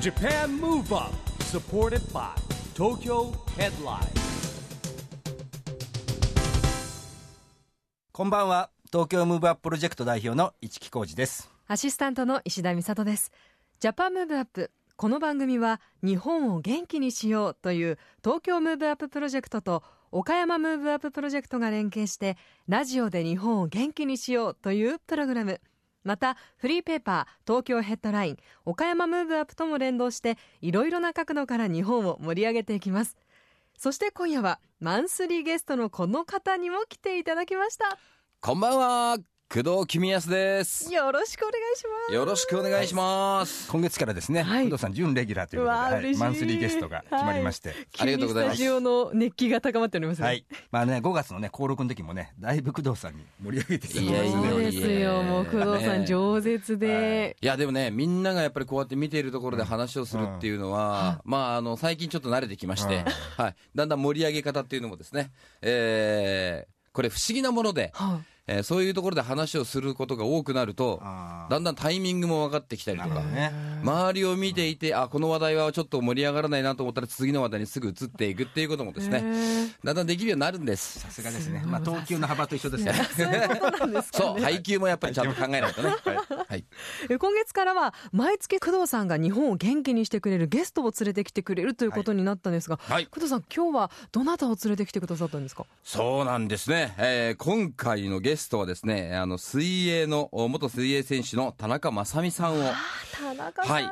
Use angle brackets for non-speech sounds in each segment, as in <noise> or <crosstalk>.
JAPAN MOVE UP SUPPORTED BY TOKYO HEADLINE こんばんは東京ムーブアッププロジェクト代表の市木浩司ですアシスタントの石田美里です。 JAPAN MOVE UP。この番組は日本を元気にしようという東京ムーブアッププロジェクトと岡山ムーブアッププロジェクトが連携してラジオで日本を元気にしようというプログラム。またフリーペーパー東京ヘッドライン岡山ムーブアップとも連動していろいろな角度から日本を盛り上げていきます。そして今夜はマンスリーゲストのこの方にも来ていただきました。こんばんは、工藤公康です。よろしくお願いします。よろしくお願いします。今月からですね、はい。工藤さん準レギュラーということで、マンスリーゲストが決まりまして、ありがとうございます。急にスタジオの熱気が高まっておりますね。はい、まあね5月のね登録の時もねだいぶ工藤さんに盛り上げていただきいやいやいやそうですよ。もう工藤さん饒舌で。い。やでもね、みんながやっぱりこうやって見ているところで話をするっていうのは、まあ、あの、最近ちょっと慣れてきまして、はい。だんだん盛り上げ方っていうのもですね、えー、これ不思議なもので、はえーそういうところで話をすることが多くなるとだんだんタイミングも分かってきたりとか、ね周りを見ていて、あ、この話題はちょっと盛り上がらないなと思ったら次の話題にすぐ移っていくっていうこともですね、だんだんできるようになるんです。さすがですねまあ投球の幅と一緒です <laughs> よねそう。配球もやっぱりちゃんと考えないとね。<laughs> はい。え今月からは毎月工藤さんが日本を元気にしてくれるゲストを連れてきてくれるということになったんですが、はい。工藤さん今日はどなたを連れてきてくださったんですか？そうなんですね。えー今回のゲストはですね、あの、水泳の、お元水泳選手の田中正美さんを、田中はい。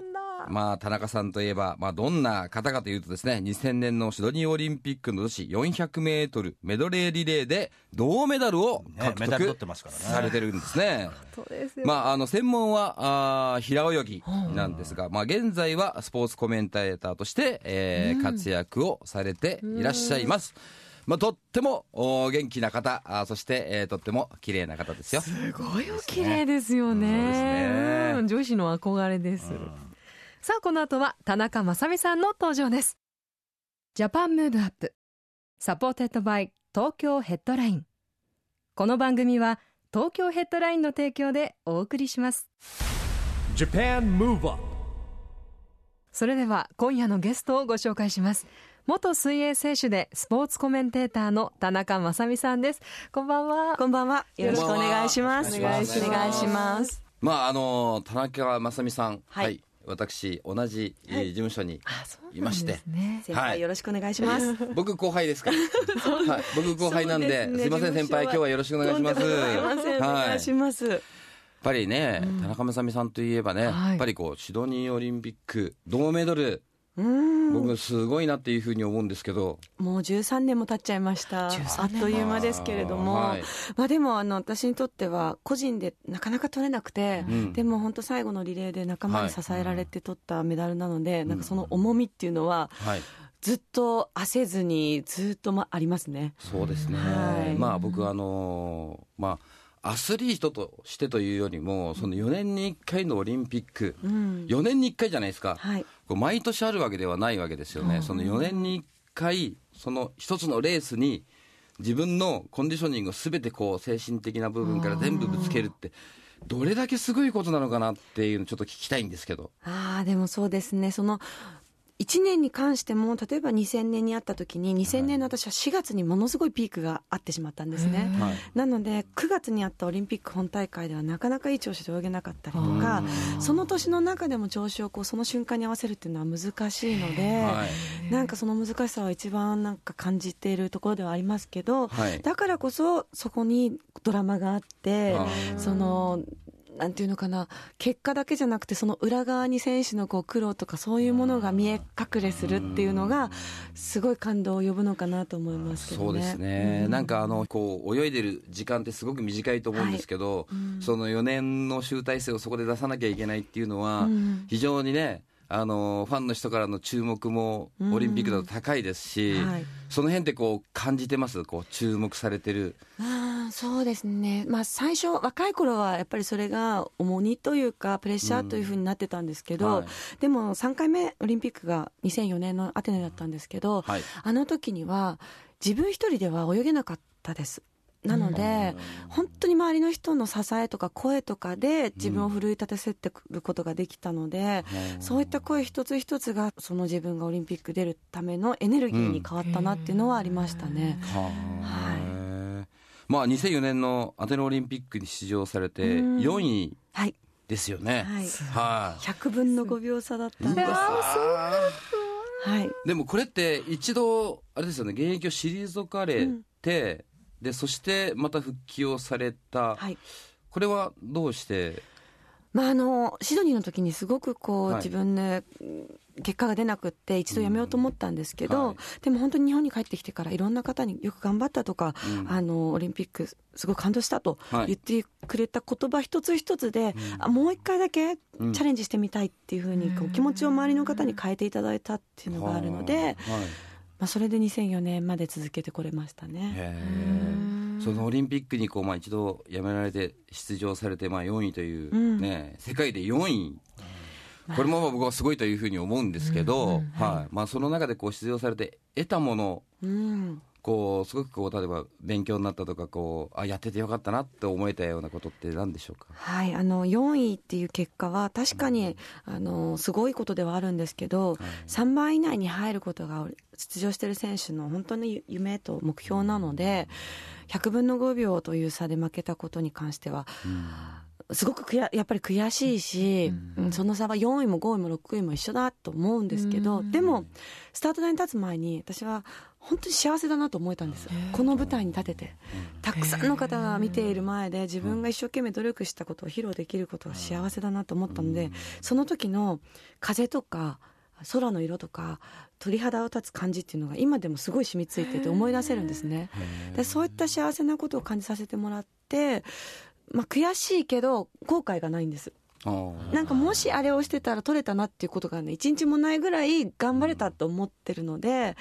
まあ、田中さんといえば、まあ、どんな方かというとですね、2000年のシドニーオリンピックの女子400メートルメドレーリレーで銅メダルを獲得されてるんですね。そうですよ。まあ、あの、専門は、あー平泳ぎなんですが、まあ、現在はスポーツコメンテーターとして、えー活躍をされていらっしゃいます。まあ、とってもお元気な方、あーそして、えーとっても綺麗な方ですよ。すごいお綺麗ですよね。そうですねうん女子の憧れです。さあ、この後は田中正美さんの登場です。ジャパンムーブアップ。supported by 東京ヘッドライン。この番組は東京ヘッドラインの提供でお送りします。JAPAN MOVE UP それでは今夜のゲストをご紹介します。元水泳選手でスポーツコメンテーターの田中雅美さんです。こんばんは。こんばんは。よろしくお願いします。お願いしますお願いします。まあ、あの田中雅美さん、は、はいい私、同じ、えー事務所にいましてはい輩よろしくお願いします。<laughs> 僕後輩ですから。はい、僕後輩なんで、すねすいません、先輩、今日はよろしくお願いします。とんでもござい。お願いします。やっぱりね、田中正美さんといえばね、はいやっぱりこう、シドニーオリンピック、銅メダル、僕すごいなっていうふうに思うんですけど、もう13年も経っちゃいました。あっという間ですけれども。はいまあでも、あの、私にとっては、個人でなかなか取れなくて、んでも本当最後のリレーで仲間に支えられて取ったメダルなので、なんかその重みっていうのは、はい。ずっと焦ずに、ずっとまありますね。そうですね。はいまあ僕あのーまあ、アスリートとしてというよりも、その4年に1回のオリンピック、ん4年に1回じゃないですか。はいこう毎年あるわけではないわけですよね。その4年に1回、その一つのレースに、自分のコンディショニングをすべてこう精神的な部分から全部ぶつけるって、どれだけすごいことなのかなっていうのをちょっと聞きたいんですけど。ああ、でもそうですね。その、1年に関しても、例えば2000年にあった時に、2000年の私は4月にものすごいピークがあってしまったんですね。はい。なので、9月にあったオリンピック本大会ではなかなかいい調子で泳げなかったりとか、その年の中でも調子をこうその瞬間に合わせるっていうのは難しいので、はい。なんかその難しさは一番なんか感じているところではありますけど、はい。だからこそそこにドラマがあってあ、その、なんていうのかな、結果だけじゃなくて、その裏側に選手のこう苦労とかそういうものが見え隠れするっていうのが、すごい感動を呼ぶのかなと思いますけどね。そうですね、なんかあのこう泳いでる時間ってすごく短いと思うんですけど、その4年の集大成をそこで出さなきゃいけないっていうのは、非常にね、あのファンの人からの注目もオリンピックだと高いですし、はい。その辺ってこう感じてます、こう注目されてる。ああそうですね。まあ最初、若い頃はやっぱりそれが重荷というか、プレッシャーというふうになってたんですけど、はい。でも3回目オリンピックが2004年のアテネだったんですけど、はい。あの時には自分一人では泳げなかったです。なので、本当に周りの人の支えとか声とかで自分を奮い立たせてくることができたので、そういった声一つ一つがその自分がオリンピック出るためのエネルギーに変わったなっていうのはありましたね。はいまあ、2004年のアテネオリンピックに出場されてうん。4位はい、ですよね。はい。はい。100分の5秒差だったんです。はい、でもこれって一度あれですよね現役を退かれて、でそしてまた復帰をされた、はい。これはどうして？まあ、あのシドニーの時にすごくこう、はい。自分でうん結果が出なくって一度やめようと思ったんですけど、でも本当に日本に帰ってきてからいろんな方によく頑張ったとか、うん。あのオリンピックすごい感動したとはい。言ってくれた言葉一つ一つで、あもう一回だけチうん。ャレンジしてみたいっていうふうにこう気持ちを周りの方に変えていただいたっていうのがあるので、はいまあ、それで2004年まで続けてこれましたね。そのオリンピックにこう、まあ、一度やめられて出場されて、まあ、4位という、うん。ね世界で4位。これもまあ僕はすごいというふうに思うんですけど、はい。まあ、その中でこう出場されて得たものうんこうすごくこう例えば勉強になったとかこうあやっててよかったなって思えたようなことって何でしょうか？はい、あの4位っていう結果は確かにあのすごいことではあるんですけど、3番以内に入ることが出場している選手の本当に夢と目標なので100分の5秒という差で負けたことに関しては、すごくくややっぱり悔しいし、うん。その差は4位も5位も6位も一緒だと思うんですけど、でもスタート台に立つ前に私は本当に幸せだなと思えたんです。この舞台に立てて。たくさんの方が見ている前で自分が一生懸命努力したことを披露できることが幸せだなと思ったのでその時の風とか空の色とか鳥肌を立つ感じっていうのが今でもすごい染みついてて思い出せるんですね。でそういった幸せなことを感じさせてもらって、まあ、悔しいけど後悔がないんです。なんかもしあれをしてたら取れたなっていうことがね一日もないぐらい頑張れたと思ってるので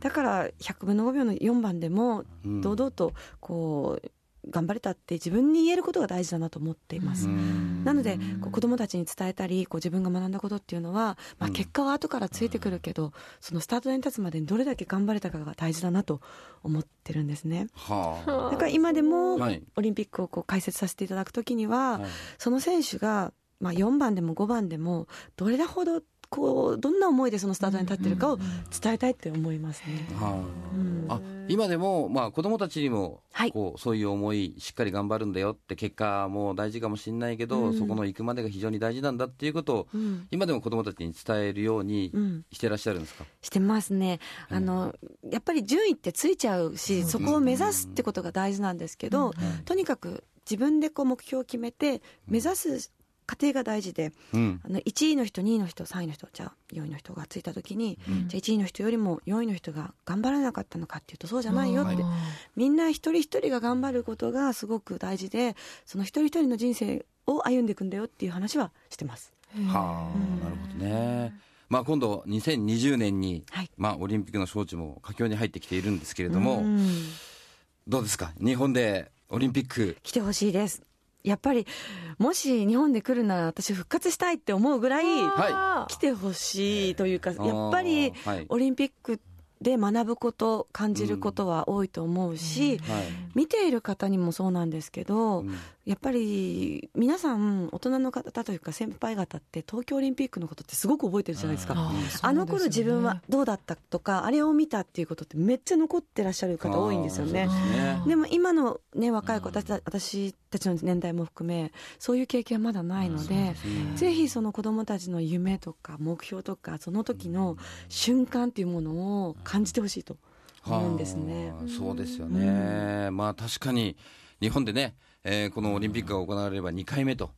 だから100分の5秒の4番でもうん。堂々とこう頑張れたって自分に言えることが大事だなと思っています。なのでこう子どもたちに伝えたりこう自分が学んだことっていうのは、まあ、結果は後からついてくるけど、そのスタート台に立つまでにどれだけ頑張れたかが大事だなと思ってるんですね。はだから今でもはい。オリンピックをこう解説させていただくときには、はい。その選手が、まあ、4番でも5番でもどれほどこうどんな思いでそのスタートに立ってるかを伝えたいって思いますね。うん。あ、あ今でも、まあ、子供たちにもはい。こうそういう思いしっかり頑張るんだよって結果も大事かもしれないけど、うん。そこの行くまでが非常に大事なんだっていうことを、うん。今でも子供たちに伝えるようにうん。してらっしゃるんですか、してますね。あの、やっぱり順位ってついちゃうしそこを目指すってことが大事なんですけど、とにかく自分でこう目標を決めて目指す過程が大事で、うん。あの1位の人2位の人3位の人じゃあ4位の人がついた時に、じゃあ1位の人よりも4位の人が頑張らなかったのかっていうとそうじゃないよって、みんな一人一人が頑張ることがすごく大事でその一人一人の人生を歩んでいくんだよっていう話はしてます。はあ、なるほどね。まあ、今度2020年に、はい。まあ、オリンピックの招致も佳境に入ってきているんですけれども、うん。どうですか？日本でオリンピック来てほしいですやっぱりもし日本で来るなら私復活したいって思うぐらいは来てほしいというかー。やっぱりはい。オリンピックで学ぶこと感じることは多いと思うし、はい。見ている方にもそうなんですけど、うんやっぱり皆さん大人の方というか先輩方って東京オリンピックのことってすごく覚えてるじゃないですか。あの頃自分はどうだったとかあれを見たっていうことってめっちゃ残ってらっしゃる方多いんですよね。ですね。でも今の、ね、若い子私た私たちの年代も含めそういう経験はまだないのでぜひその子どもたちの夢とか目標とかその時の瞬間っていうものを感じてほしいと思うんですね。はあそうですよね、まあ確かに日本でね、えーこのオリンピックが行われれば2回目と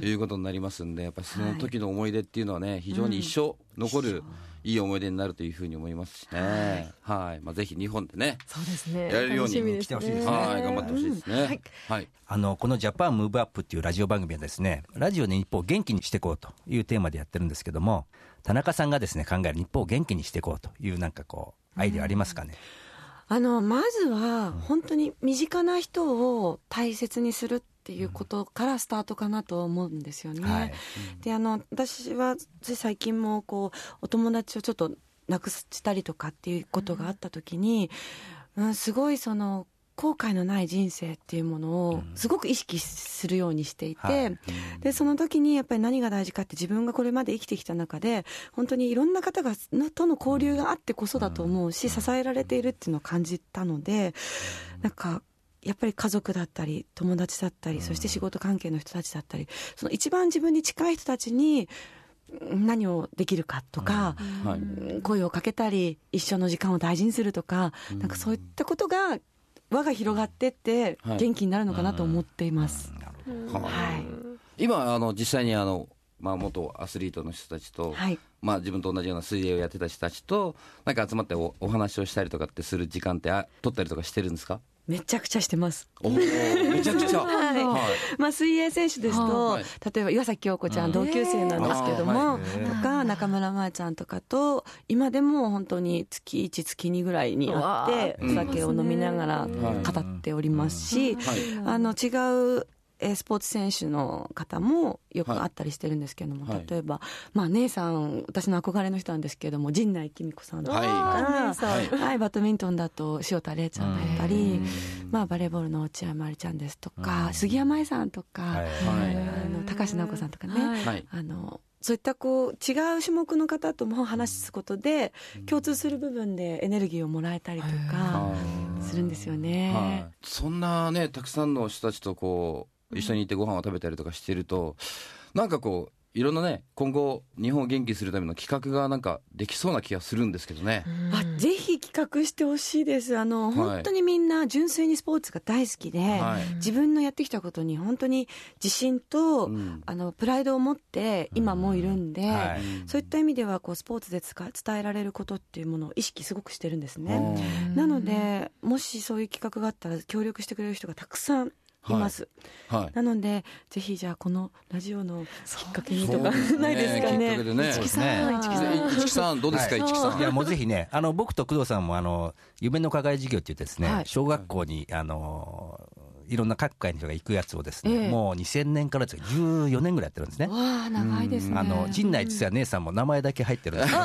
いうことになりますんで、やっぱりその時の思い出っていうのはね、非常に一生残るいい思い出になるというふうに思いますしね、はい。まあ、ぜひ日本でね、そうですね。やれるように楽しみです来てほしいですね。はい、頑張ってほしいですね。はい。はい。あのこの「ジャパンムーブアップっていうラジオ番組はですねラジオで日本を元気にしていこうというテーマでやってるんですけども田中さんがですね考える日本を元気にしていこうというなんかこうアイデアありますかね、あのまずは本当に身近な人を大切にするっていうことからスタートかなと思うんですよね。はいであの私はつい最近もこうお友達をちょっと亡くしたりとかっていうことがあった時に、うん、すごいその後悔のない人生っていうものをすごく意識するようにしていて、はい。でその時にやっぱり何が大事かって自分がこれまで生きてきた中で本当にいろんな方がのとの交流があってこそだと思うし、支えられているっていうのを感じたので、なんかやっぱり家族だったり友達だったりそして仕事関係の人たちだったりその一番自分に近い人たちに何をできるかとか、はい。声をかけたり一緒の時間を大事にするとか、なんかそういったことが輪が広がってってはい。元気になるのかなと思っています。ははい、今あの実際にあの、まあ、元アスリートの人たちと、はい。まあ、自分と同じような水泳をやってた人たちとなんか集まっておお話をしたりとかってする時間ってあ取ったりとかしてるんですか？めちゃくちゃしてます。めちゃくちゃ、<laughs> はい。はい。まあ、水泳選手ですと、はい。例えば岩崎京子ちゃん、同級生なんですけども、とか中村真亜ちゃんとかと今でも本当に月1月2ぐらいに会ってお酒を飲みながらはい語っておりますし、はい。あの違うえースポーツ選手の方もよく会ったりしてるんですけども、はい。例えば、まあ、姉さん私の憧れの人なんですけども陣内貴美子さんとか、はい。はい。はいバドミントンだと塩田玲ちゃんだったり、まあ、バレーボールの落合まりちゃんですとか、杉山愛さんとか、はい。はい。あの高橋尚子さんとかね、はい。はい。あのそういったこう違う種目の方とも話すことで共通する部分でエネルギーをもらえたりとかするんですよね。はい、そんなねたくさんの人たちとこう一緒にいてご飯を食べたりとかしてるとなんかこういろんなね今後日本を元気にするための企画がなんかできそうな気がするんですけどね、あぜひ企画してほしいです。あの、はい。本当にみんな純粋にスポーツが大好きで、はい。自分のやってきたことに本当に自信と、うん。あのプライドを持って今もいるんで、はい。そういった意味ではこうスポーツでつか伝えられることっていうものを意識すごくしてるんですね。うん。なのでもしそういう企画があったら協力してくれる人がたくさんい。ます、はい。なのでぜひじゃあこのラジオのきっかけにとかないですかね。ね。そうですね。はい市木さん市木さんどうですか、はい。市木さん。いやもうぜひね、あの僕と工藤さんもあの夢の課外授業って言ってですね、はい。小学校にあのいろんな各界の人が行くやつをですね、ええ。もう2000年からですよ14年ぐらいやってるんですね。わあ長いですね。あの陣内実は姉さんも名前だけ入ってるんですよ。<laughs> <laughs> お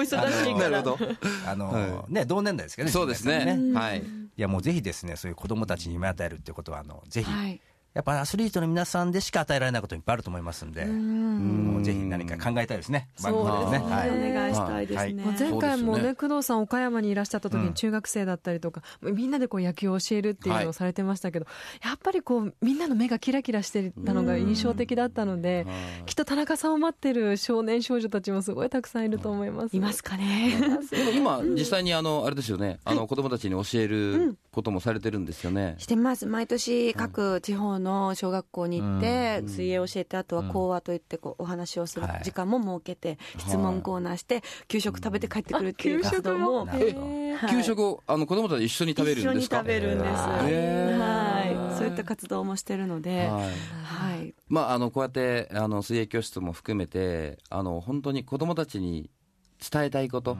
忙しいから。なるほど。あの、はね同年代ですけどね。そうですね。陣内さんもはいいやもうぜひですね、そういう子供たちに夢与えるっていうことはあのぜひ、はい。やっぱアスリートの皆さんでしか与えられないこといっぱいあると思いますんで、もうぜひ何か考えたいですね。番組そうですね。はい。お願いしたいですね、もう前回もねね。工藤さん岡山にいらっしゃった時うん。に中学生だったりとか、みんなでこう野球を教えるっていうのをされてましたけど、やっぱりこうみんなの目がキラキラしてたのが印象的だったので、きっと田中さんを待ってる少年少女たちもすごいたくさんいると思います。いますかね。でも今実際にあのあれですよね。あの子供たちに教えることもされてるんですよね、してます。毎年各地方の小学校に行って水泳を教えてあとは講話といってこうお話をするはい。時間も設けて質問コーナーして給食食べて帰ってくるっていう活動も。給食をあの子供たち一緒に食べるんですか？一緒に食べるんです。はい。そういった活動もしてるのではい。はい。まあ、あのこうやってあの水泳教室も含めてあの本当に子供たちに伝えたいことっ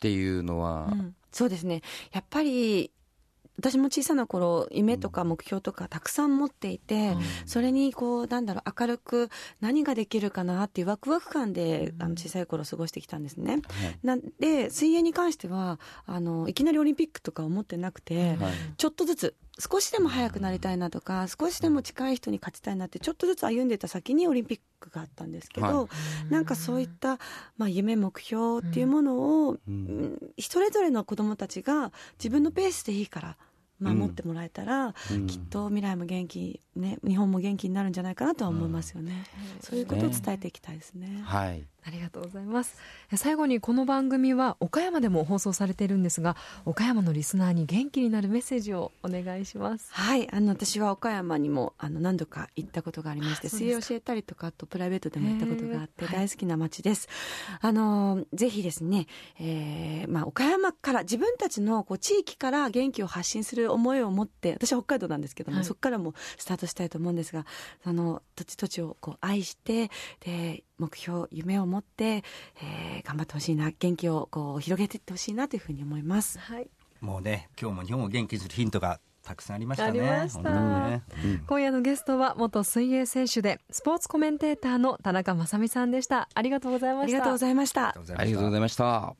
ていうのは、うん。そうですね。やっぱり私も小さな頃夢とか目標とかたくさん持っていて、それにこうなんだろう明るく何ができるかなっていうワクワク感で、あの小さい頃過ごしてきたんですね。なんで水泳に関してはあのいきなりオリンピックとか思ってなくて、はい。ちょっとずつ少しでも速くなりたいなとか少しでも近い人に勝ちたいなってちょっとずつ歩んでた先にオリンピックがあったんですけど、はなんかそういった、まあ、夢目標っていうものを、うん。それぞれの子どもたちが自分のペースでいいから守ってもらえたら、うん。きっと未来も元気、ね、日本も元気になるんじゃないかなとは思いますよね、そういうことを伝えていきたいですね。はいありがとうございます。え最後にこの番組は岡山でも放送されているんですが岡山のリスナーに元気になるメッセージをお願いします。はい、あの私は岡山にもあの何度か行ったことがありまして水泳教えたりとかあとプライベートでも行ったことがあって大好きな街です、あのぜひですね、えーまあ、岡山から自分たちのこう地域から元気を発信する思いを持って私は北海道なんですけども、はい。そこからもスタートしたいと思うんですがあの土地土地をこう愛してで目標夢を持って、えー頑張ってほしいな元気をこう広げていってほしいなというふうに思います。はい。もうね、今日も日本を元気にするヒントがたくさんありましたね。ありました。本当にね。今夜のゲストは元水泳選手でスポーツコメンテーターの田中雅美さんでした。ありがとうございました。ありがとうございました。ありがとうございました。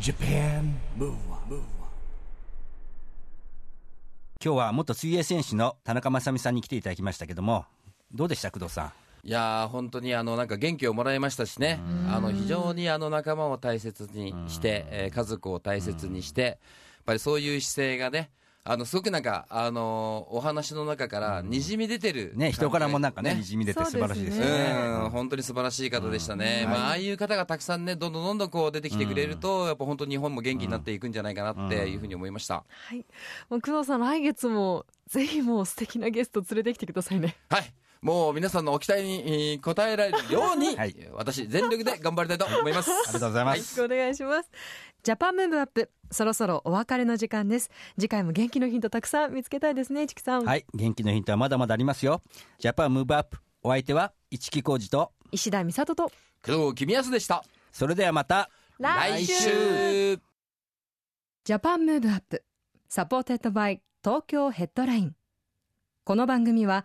Japan Move Up, 今日は元水泳選手の田中雅美さんに来ていただきましたけどもどうでした工藤さん？いやー本当にあのなんか元気をもらいましたしね、あの非常にあの仲間を大切にして、えー家族を大切にして、やっぱりそういう姿勢がね、あのすごくなんか、あのーお話の中からにじみ出てる、ね人からもなんかねねにじみ出て素晴らしいですよそうですね。うん、本当に素晴らしい方でしたね、まあ、ああいう方がたくさんね、どんどんどんどんこう出てきてくれると、やっぱ本当、日本も元気になっていくんじゃないかなっていうふうに思いました。はい。もう工藤さん来月もぜひもう素敵なゲスト連れてきてくださいね。はいもう皆さんのお期待にえー応えられるように、はい。私、全力で頑張りたいと思います。ありがとうございまよろしす、くお願いします。ジャパンムーブアップそろそろお別れの時間です。次回も元気のヒントたくさん見つけたいですね市木さん、はい元気のヒントはまだまだありますよ。ジャパンムーブアップお相手は市木浩二と石田美里と。工藤公康でした。それではまた来週。週 JAPAN MOVE UP supported by 東京ヘッドライン。この番組は